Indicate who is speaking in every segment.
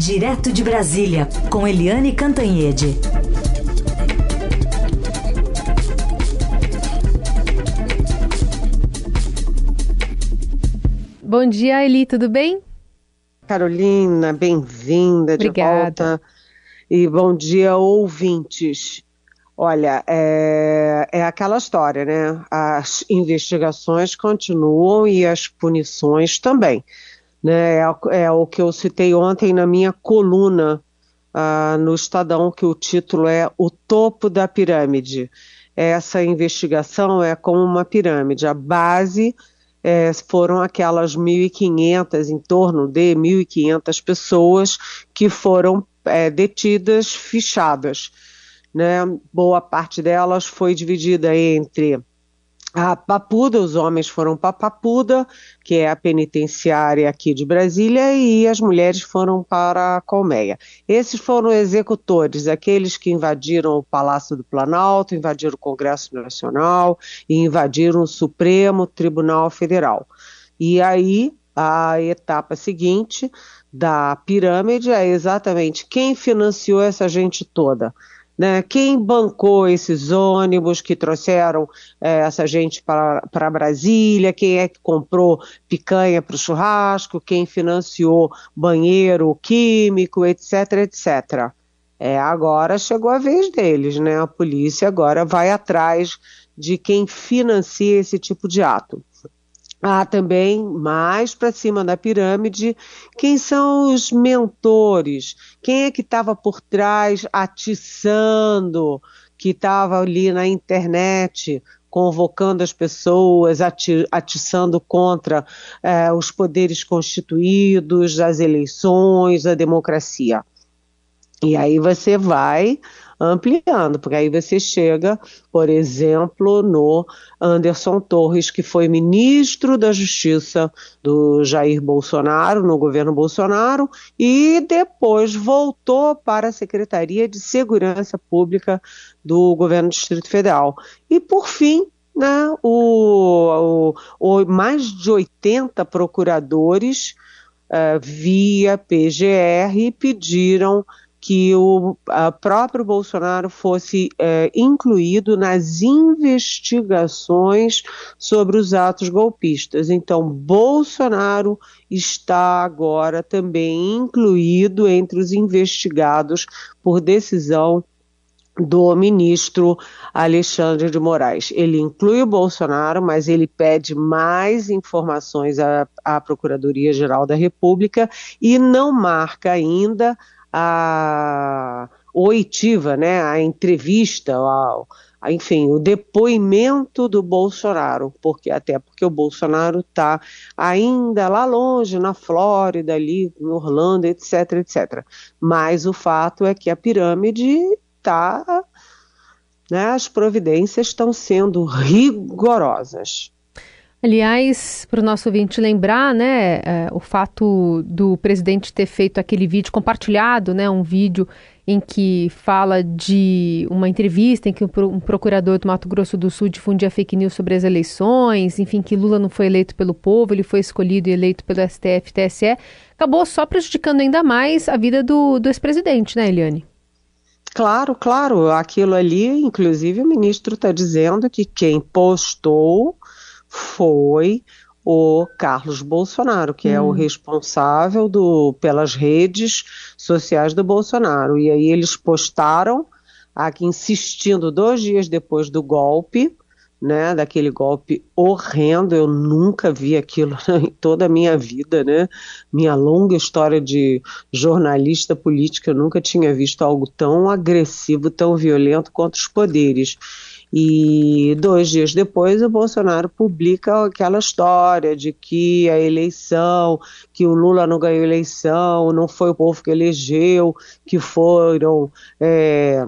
Speaker 1: Direto de Brasília, com Eliane Cantanhede.
Speaker 2: Bom dia, Eli, tudo bem?
Speaker 3: Carolina, bem-vinda de volta. E bom dia, ouvintes. Olha, é, é, aquela história, né? As investigações continuam e as punições também. Né? É, é o que eu citei ontem na minha coluna uh, no Estadão, que o título é O Topo da Pirâmide. Essa investigação é como uma pirâmide. A base é, foram aquelas 1.500, em torno de 1.500 pessoas que foram é, detidas, fichadas né? Boa parte delas foi dividida entre a Papuda, os homens foram para Papuda, que é a penitenciária aqui de Brasília, e as mulheres foram para a Colmeia. Esses foram executores, aqueles que invadiram o Palácio do Planalto, invadiram o Congresso Nacional e invadiram o Supremo Tribunal Federal. E aí, a etapa seguinte da pirâmide é exatamente quem financiou essa gente toda né? Quem bancou esses ônibus que trouxeram é, essa gente para Brasília? Quem é que comprou picanha para o churrasco? Quem financiou banheiro químico, etc, etc. É, agora chegou a vez deles, né? A polícia agora vai atrás de quem financia esse tipo de ato. Há também, mais para cima da pirâmide, quem são os mentores, quem é que estava por trás atiçando, que estava ali na internet convocando as pessoas, ati atiçando contra eh, os poderes constituídos, as eleições, a democracia. E aí você vai ampliando, porque aí você chega, por exemplo, no Anderson Torres, que foi ministro da Justiça do Jair Bolsonaro, no governo Bolsonaro, e depois voltou para a Secretaria de Segurança Pública do governo do Distrito Federal. E, por fim, né, o, o, o mais de 80 procuradores uh, via PGR pediram que o próprio Bolsonaro fosse é, incluído nas investigações sobre os atos golpistas. Então, Bolsonaro está agora também incluído entre os investigados por decisão do ministro Alexandre de Moraes. Ele inclui o Bolsonaro, mas ele pede mais informações à, à Procuradoria-Geral da República e não marca ainda a oitiva, né, a entrevista, a, a, enfim, o depoimento do Bolsonaro, porque até porque o Bolsonaro está ainda lá longe, na Flórida, ali, em Orlando, etc, etc. Mas o fato é que a pirâmide está, né, as providências estão sendo rigorosas.
Speaker 2: Aliás, para o nosso ouvinte lembrar, né, é, o fato do presidente ter feito aquele vídeo compartilhado, né, um vídeo em que fala de uma entrevista em que um procurador do Mato Grosso do Sul difundia fake news sobre as eleições, enfim, que Lula não foi eleito pelo povo, ele foi escolhido e eleito pelo STF, TSE, acabou só prejudicando ainda mais a vida do, do ex-presidente, né, Eliane?
Speaker 3: Claro, claro, aquilo ali, inclusive o ministro está dizendo que quem postou foi o Carlos Bolsonaro, que hum. é o hum. responsável do, pelas redes sociais do Bolsonaro. E aí eles postaram, aqui insistindo dois dias depois do golpe, né, daquele golpe horrendo, eu nunca vi aquilo em toda a minha vida, né, minha longa história de jornalista política, eu nunca tinha visto algo tão agressivo, tão violento contra os poderes. E dois dias depois, o Bolsonaro publica aquela história de que a eleição, que o Lula não ganhou eleição, não foi o povo que elegeu, que foram. É,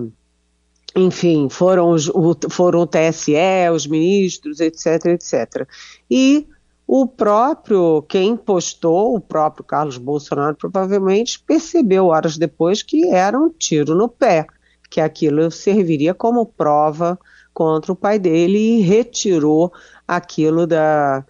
Speaker 3: enfim, foram, os, o, foram o TSE, os ministros, etc, etc. E o próprio, quem postou, o próprio Carlos Bolsonaro, provavelmente percebeu horas depois que era um tiro no pé, que aquilo serviria como prova contra o pai dele e retirou aquilo da,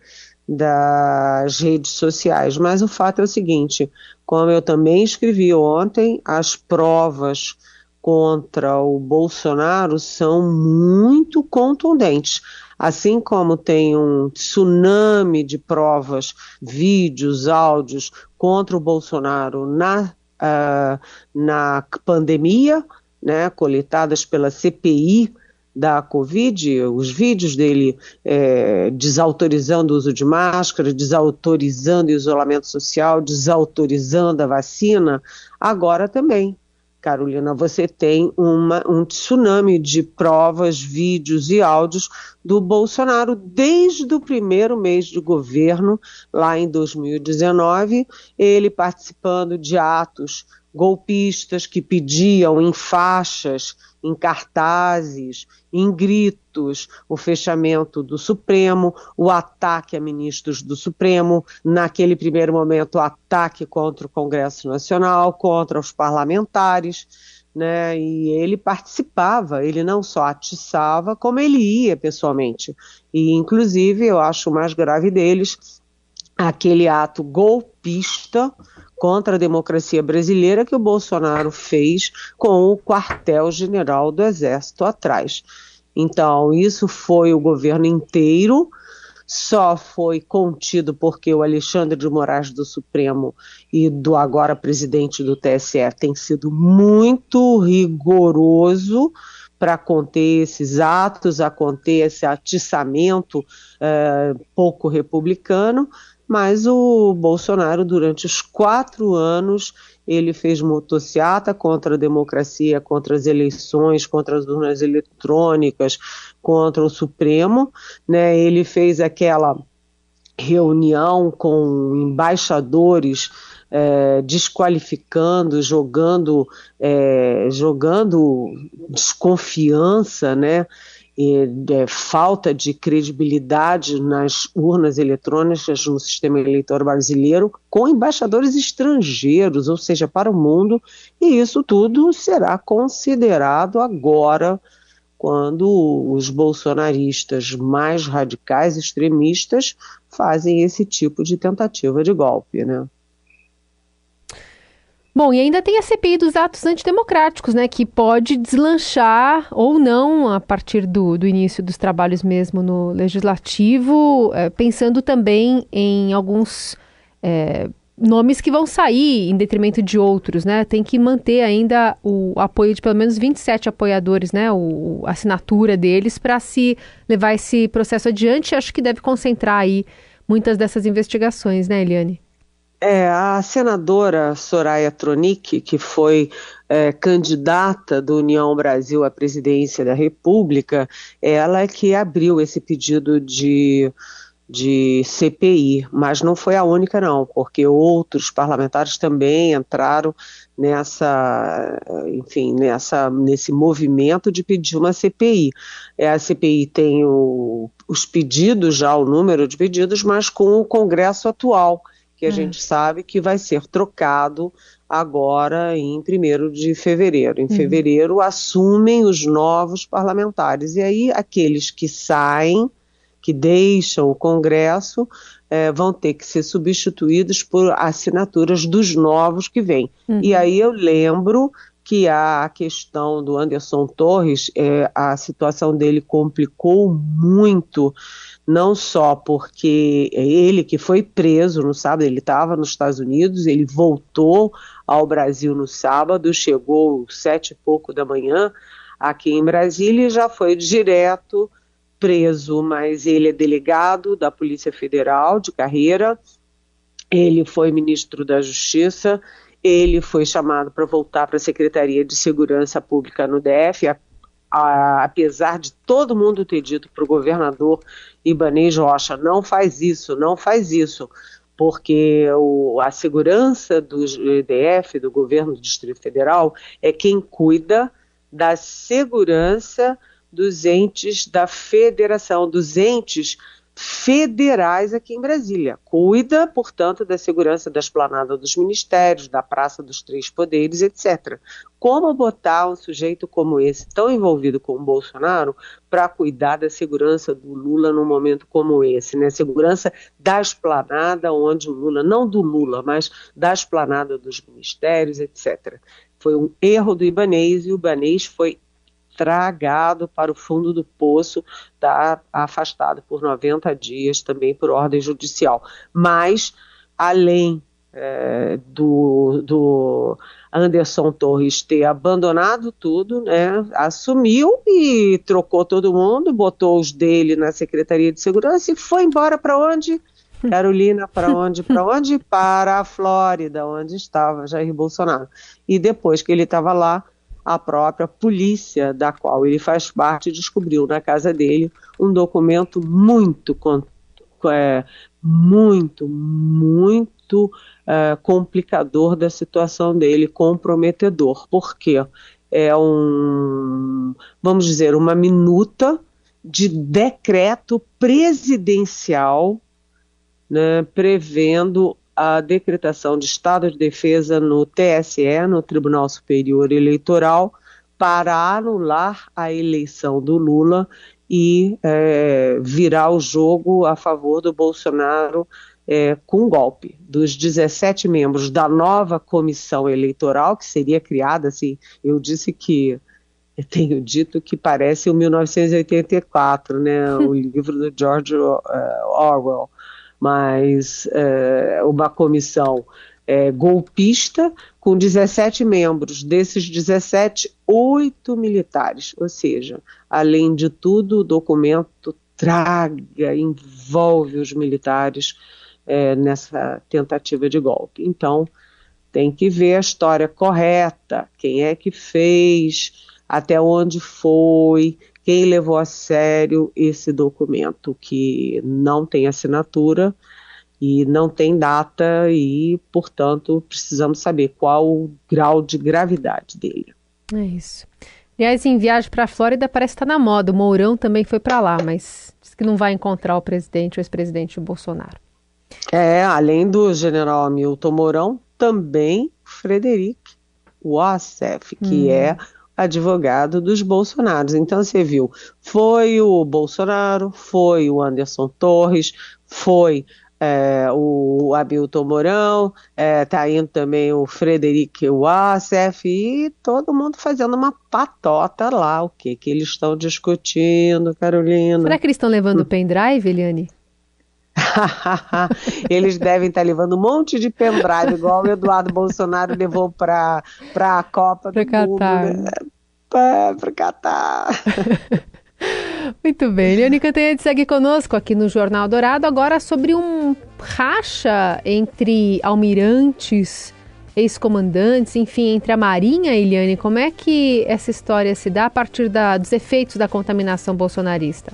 Speaker 3: das redes sociais. Mas o fato é o seguinte: como eu também escrevi ontem, as provas contra o Bolsonaro são muito contundentes. Assim como tem um tsunami de provas, vídeos, áudios contra o Bolsonaro na, uh, na pandemia, né, coletadas pela CPI da Covid, os vídeos dele é, desautorizando o uso de máscara, desautorizando o isolamento social, desautorizando a vacina, agora também. Carolina, você tem uma, um tsunami de provas, vídeos e áudios do Bolsonaro desde o primeiro mês de governo, lá em 2019, ele participando de atos golpistas que pediam em faixas, em cartazes, em gritos, o fechamento do Supremo, o ataque a ministros do Supremo, naquele primeiro momento, o ataque contra o Congresso Nacional, contra os parlamentares. Né, e ele participava, ele não só atiçava, como ele ia pessoalmente. E, inclusive, eu acho o mais grave deles aquele ato golpista contra a democracia brasileira que o Bolsonaro fez com o quartel-general do Exército atrás. Então, isso foi o governo inteiro, só foi contido porque o Alexandre de Moraes do Supremo e do agora presidente do TSE tem sido muito rigoroso para conter esses atos, a conter esse atiçamento é, pouco republicano, mas o Bolsonaro, durante os quatro anos, ele fez motociata contra a democracia, contra as eleições, contra as urnas eletrônicas, contra o Supremo. Né? Ele fez aquela reunião com embaixadores é, desqualificando, jogando, é, jogando desconfiança, né? é, falta de credibilidade nas urnas eletrônicas no sistema eleitoral brasileiro com embaixadores estrangeiros, ou seja, para o mundo, e isso tudo será considerado agora quando os bolsonaristas mais radicais, extremistas, fazem esse tipo de tentativa de golpe, né?
Speaker 2: Bom, e ainda tem a CPI dos atos antidemocráticos, né, que pode deslanchar ou não a partir do, do início dos trabalhos mesmo no Legislativo, é, pensando também em alguns é, nomes que vão sair em detrimento de outros, né? Tem que manter ainda o apoio de pelo menos 27 apoiadores, né? O, a assinatura deles para se levar esse processo adiante. Acho que deve concentrar aí muitas dessas investigações, né, Eliane?
Speaker 3: É, a senadora Soraya Tronic, que foi é, candidata do União Brasil à presidência da República, ela é que abriu esse pedido de, de CPI, mas não foi a única não, porque outros parlamentares também entraram nessa, enfim, nessa, nesse movimento de pedir uma CPI. É, a CPI tem o, os pedidos já, o número de pedidos, mas com o Congresso atual que a hum. gente sabe que vai ser trocado agora em 1 de fevereiro. Em hum. fevereiro assumem os novos parlamentares. E aí aqueles que saem, que deixam o Congresso, é, vão ter que ser substituídos por assinaturas dos novos que vêm. Uhum. E aí eu lembro que a questão do Anderson Torres, é, a situação dele complicou muito não só porque é ele que foi preso no sábado, ele estava nos Estados Unidos, ele voltou ao Brasil no sábado, chegou sete e pouco da manhã aqui em Brasília e já foi direto preso, mas ele é delegado da Polícia Federal de carreira, ele foi ministro da Justiça, ele foi chamado para voltar para a Secretaria de Segurança Pública no DF, apesar de todo mundo ter dito para o governador Ibanez Rocha, não faz isso, não faz isso, porque o, a segurança do EDF, do governo do Distrito Federal, é quem cuida da segurança dos entes da federação, dos entes federais aqui em Brasília. Cuida, portanto, da segurança da esplanada dos ministérios, da Praça dos Três Poderes, etc. Como botar um sujeito como esse, tão envolvido com o Bolsonaro, para cuidar da segurança do Lula num momento como esse, né? Segurança da esplanada onde o Lula, não do Lula, mas da esplanada dos ministérios, etc. Foi um erro do Ibanês e o Ibanês foi tragado para o fundo do poço, está afastado por 90 dias também por ordem judicial. Mas, além é, do, do Anderson Torres ter abandonado tudo, né, assumiu e trocou todo mundo, botou os dele na Secretaria de Segurança e foi embora para onde? Carolina, para onde? Para onde? Para a Flórida, onde estava Jair Bolsonaro. E depois que ele estava lá, a própria polícia da qual ele faz parte descobriu na casa dele um documento muito é, muito muito é, complicador da situação dele, comprometedor. Por quê? É um, vamos dizer, uma minuta de decreto presidencial né, prevendo a decretação de estado de defesa no TSE, no Tribunal Superior Eleitoral, para anular a eleição do Lula e é, virar o jogo a favor do Bolsonaro é, com golpe. Dos 17 membros da nova comissão eleitoral, que seria criada, assim, eu disse que eu tenho dito que parece o 1984, né, o livro do George uh, Orwell mas é, uma comissão é, golpista com 17 membros, desses 17, oito militares, ou seja, além de tudo, o documento traga, envolve os militares é, nessa tentativa de golpe. Então, tem que ver a história correta, quem é que fez, até onde foi, quem levou a sério esse documento, que não tem assinatura e não tem data e, portanto, precisamos saber qual o grau de gravidade dele.
Speaker 2: É isso. Aliás, em viagem para a Flórida parece estar tá na moda. O Mourão também foi para lá, mas diz que não vai encontrar o presidente, o ex-presidente Bolsonaro.
Speaker 3: É, além do general Hamilton Mourão, também Frederic Wassef, que hum. é advogado dos Bolsonaros. Então você viu, foi o Bolsonaro, foi o Anderson Torres, foi é, o Abilton Mourão, é, tá indo também o Frederic Wassef e todo mundo fazendo uma patota lá, o que que eles estão discutindo, Carolina.
Speaker 2: Será que eles estão levando o pendrive, Eliane?
Speaker 3: Eles devem estar levando um monte de pendrive, igual o Eduardo Bolsonaro levou para a Copa pra do Catar. Mundo. Né? Para Catar.
Speaker 2: Muito bem. Eliane Cantanhede segue conosco aqui no Jornal Dourado, agora sobre um racha entre almirantes, ex-comandantes, enfim, entre a Marinha, Eliane. Como é que essa história se dá a partir da, dos efeitos da contaminação bolsonarista?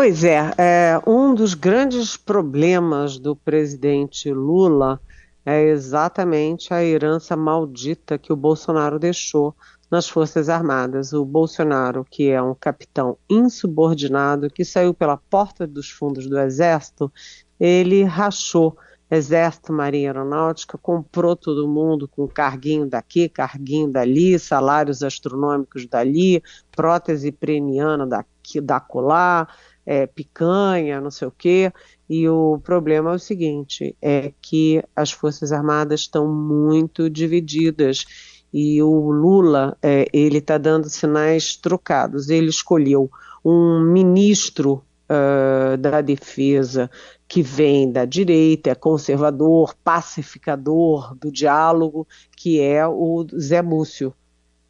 Speaker 3: Pois é, é, um dos grandes problemas do presidente Lula é exatamente a herança maldita que o Bolsonaro deixou nas Forças Armadas. O Bolsonaro, que é um capitão insubordinado, que saiu pela porta dos fundos do Exército, ele rachou Exército, Marinha Aeronáutica, comprou todo mundo com carguinho daqui, carguinho dali, salários astronômicos dali, prótese preniana daqui, da colar, é, picanha, não sei o quê. E o problema é o seguinte: é que as Forças Armadas estão muito divididas e o Lula é, ele está dando sinais trocados. Ele escolheu um ministro uh, da Defesa que vem da direita, é conservador, pacificador do diálogo, que é o Zé Múcio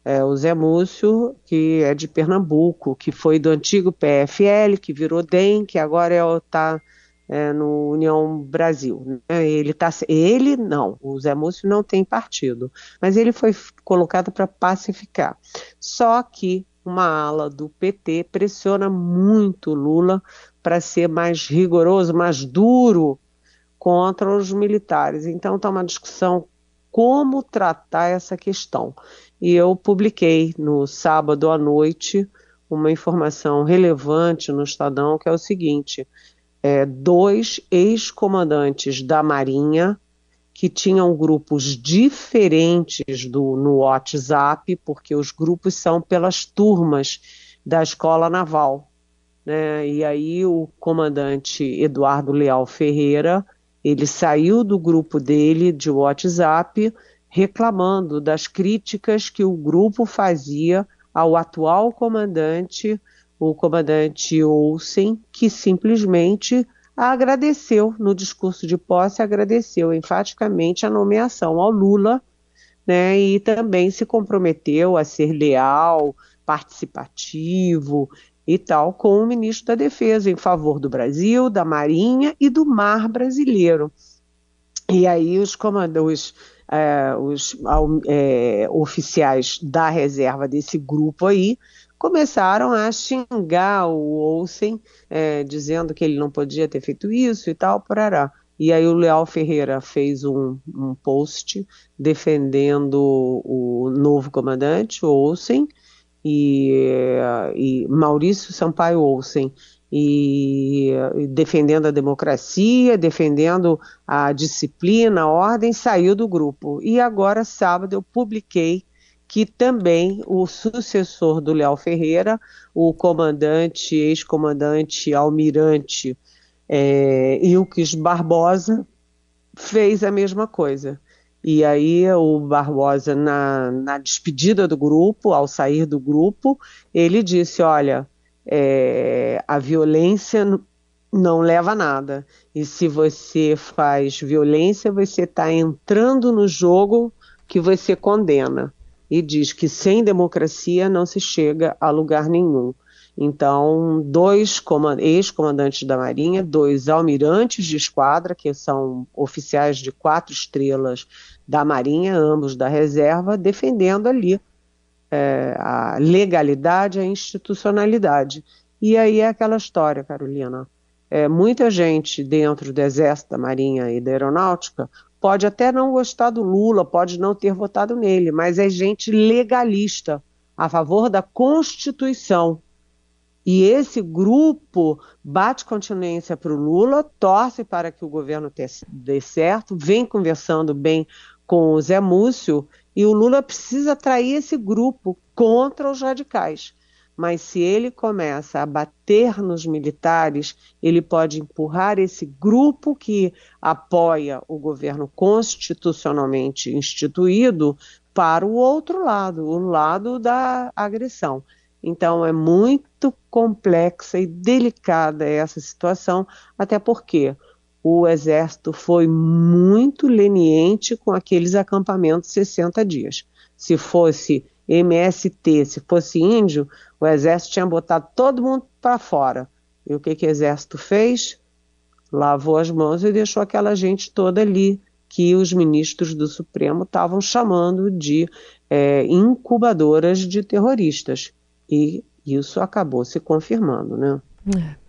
Speaker 3: é, o Zé Múcio, que é de Pernambuco, que foi do antigo PFL, que virou DEM, que agora está é, no União Brasil. Né? Ele tá, ele não, o Zé Múcio não tem partido, mas ele foi colocado para pacificar. Só que uma ala do PT pressiona muito Lula para ser mais rigoroso, mais duro contra os militares. Então está uma discussão como tratar essa questão e eu publiquei no sábado à noite uma informação relevante no Estadão, que é o seguinte: é, dois ex-comandantes da Marinha que tinham grupos diferentes do, no WhatsApp, porque os grupos são pelas turmas da Escola Naval. Né? E aí o comandante Eduardo Leal Ferreira, ele saiu do grupo dele de WhatsApp reclamando das críticas que o grupo fazia ao atual comandante, o comandante Olsen, que simplesmente agradeceu no discurso de posse, agradeceu enfaticamente a nomeação ao Lula, né, e também se comprometeu a ser leal, participativo e tal com o ministro da Defesa em favor do Brasil, da Marinha e do mar brasileiro. E aí os comandantes, é, os é, oficiais da reserva desse grupo aí começaram a xingar o Olsen, é, dizendo que ele não podia ter feito isso e tal, porará. E aí o Leal Ferreira fez um, um post defendendo o novo comandante, o Olsen, e, e Maurício Sampaio Olsen, e, defendendo a democracia, defendendo a disciplina, a ordem, saiu do grupo. E agora, sábado, eu publiquei que também o sucessor do Léo Ferreira, o comandante, ex-comandante almirante é, Ilques Barbosa, fez a mesma coisa. E aí o Barbosa, na, na despedida do grupo, ao sair do grupo, ele disse, olha, é, a violência não leva a nada. E se você faz violência, você está entrando no jogo que você condena e diz que sem democracia não se chega a lugar nenhum. Então, dois ex-comandantes da Marinha, dois almirantes de esquadra, que são oficiais de quatro estrelas da Marinha, ambos da reserva, defendendo ali é, a legalidade, a institucionalidade. E aí é aquela história, Carolina. É, muita gente dentro do Exército, da Marinha e da Aeronáutica pode até não gostar do Lula, pode não ter votado nele, mas é gente legalista, a favor da Constituição. E esse grupo bate continência para o Lula, torce para que o governo dê certo, vem conversando bem com o Zé Múcio, e o Lula precisa atrair esse grupo contra os radicais mas se ele começa a bater nos militares, ele pode empurrar esse grupo que apoia o governo constitucionalmente instituído para o outro lado, o lado da agressão. Então é muito complexa e delicada essa situação, até porque o exército foi muito leniente com aqueles acampamentos 60 dias. Se fosse MST, se fosse índio, o exército tinha botado todo mundo para fora. E o que, que o exército fez? Lavou as mãos e deixou aquela gente toda ali que os ministros do Supremo estavam chamando de é, incubadoras de terroristas. E isso acabou se confirmando, né? É.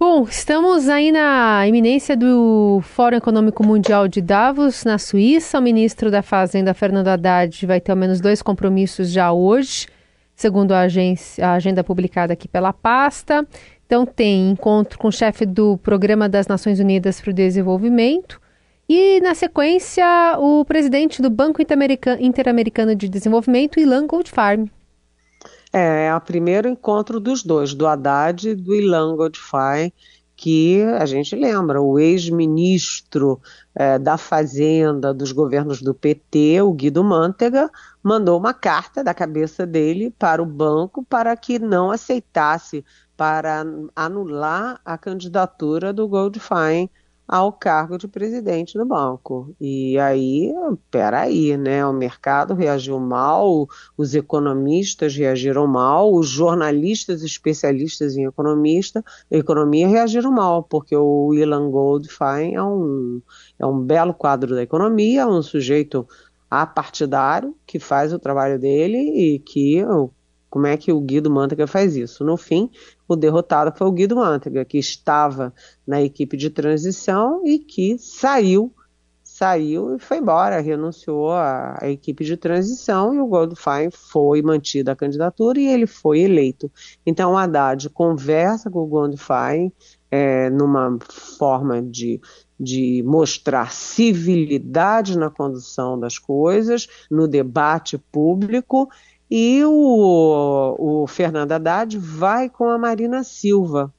Speaker 2: Bom, estamos aí na iminência do Fórum Econômico Mundial de Davos, na Suíça. O ministro da Fazenda, Fernando Haddad, vai ter ao menos dois compromissos já hoje, segundo a, agência, a agenda publicada aqui pela pasta. Então, tem encontro com o chefe do Programa das Nações Unidas para o Desenvolvimento. E, na sequência, o presidente do Banco Interamericano de Desenvolvimento, Ilan Goldfarb.
Speaker 3: É, é o primeiro encontro dos dois, do Haddad e do Ilan Godfrey, que a gente lembra, o ex-ministro é, da Fazenda dos governos do PT, o Guido Mantega, mandou uma carta da cabeça dele para o banco para que não aceitasse, para anular a candidatura do Goldfein ao cargo de presidente do banco. E aí, peraí, né? O mercado reagiu mal, os economistas reagiram mal, os jornalistas especialistas em economista, economia reagiram mal, porque o Ilan Goldfein é um, é um belo quadro da economia, um sujeito apartidário que faz o trabalho dele e que como é que o Guido Mantega faz isso? No fim, o derrotado foi o Guido Mantega, que estava na equipe de transição e que saiu, saiu e foi embora, renunciou à, à equipe de transição e o Goldfein foi mantida a candidatura e ele foi eleito. Então, o Haddad conversa com o Goldfein, é, numa forma de, de mostrar civilidade na condução das coisas, no debate público, e o, o Fernando Haddad vai com a Marina Silva,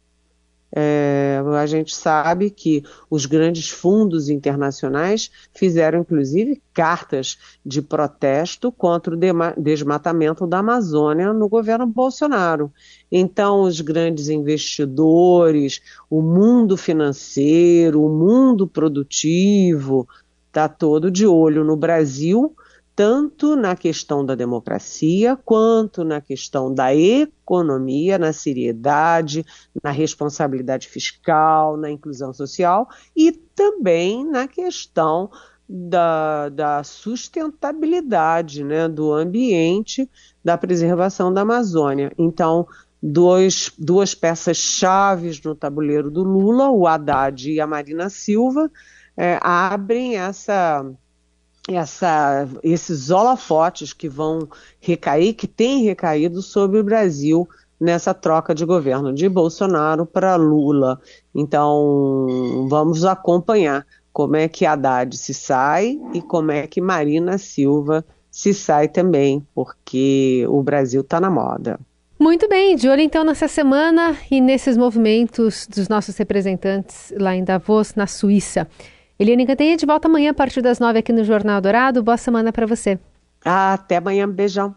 Speaker 3: é, a gente sabe que os grandes fundos internacionais fizeram, inclusive, cartas de protesto contra o desmatamento da Amazônia no governo Bolsonaro. Então, os grandes investidores, o mundo financeiro, o mundo produtivo, está todo de olho no Brasil tanto na questão da democracia, quanto na questão da economia, na seriedade, na responsabilidade fiscal, na inclusão social e também na questão da, da sustentabilidade né, do ambiente, da preservação da Amazônia. Então, dois, duas peças chaves no tabuleiro do Lula, o Haddad e a Marina Silva, é, abrem essa essa, esses holofotes que vão recair, que têm recaído sobre o Brasil nessa troca de governo de Bolsonaro para Lula. Então, vamos acompanhar como é que Haddad se sai e como é que Marina Silva se sai também, porque o Brasil está na moda.
Speaker 2: Muito bem, de olho então nessa semana e nesses movimentos dos nossos representantes lá em Davos, na Suíça. Eliane Cantanhede volta amanhã a partir das nove aqui no Jornal Dourado. Boa semana para você.
Speaker 3: Até amanhã, beijão.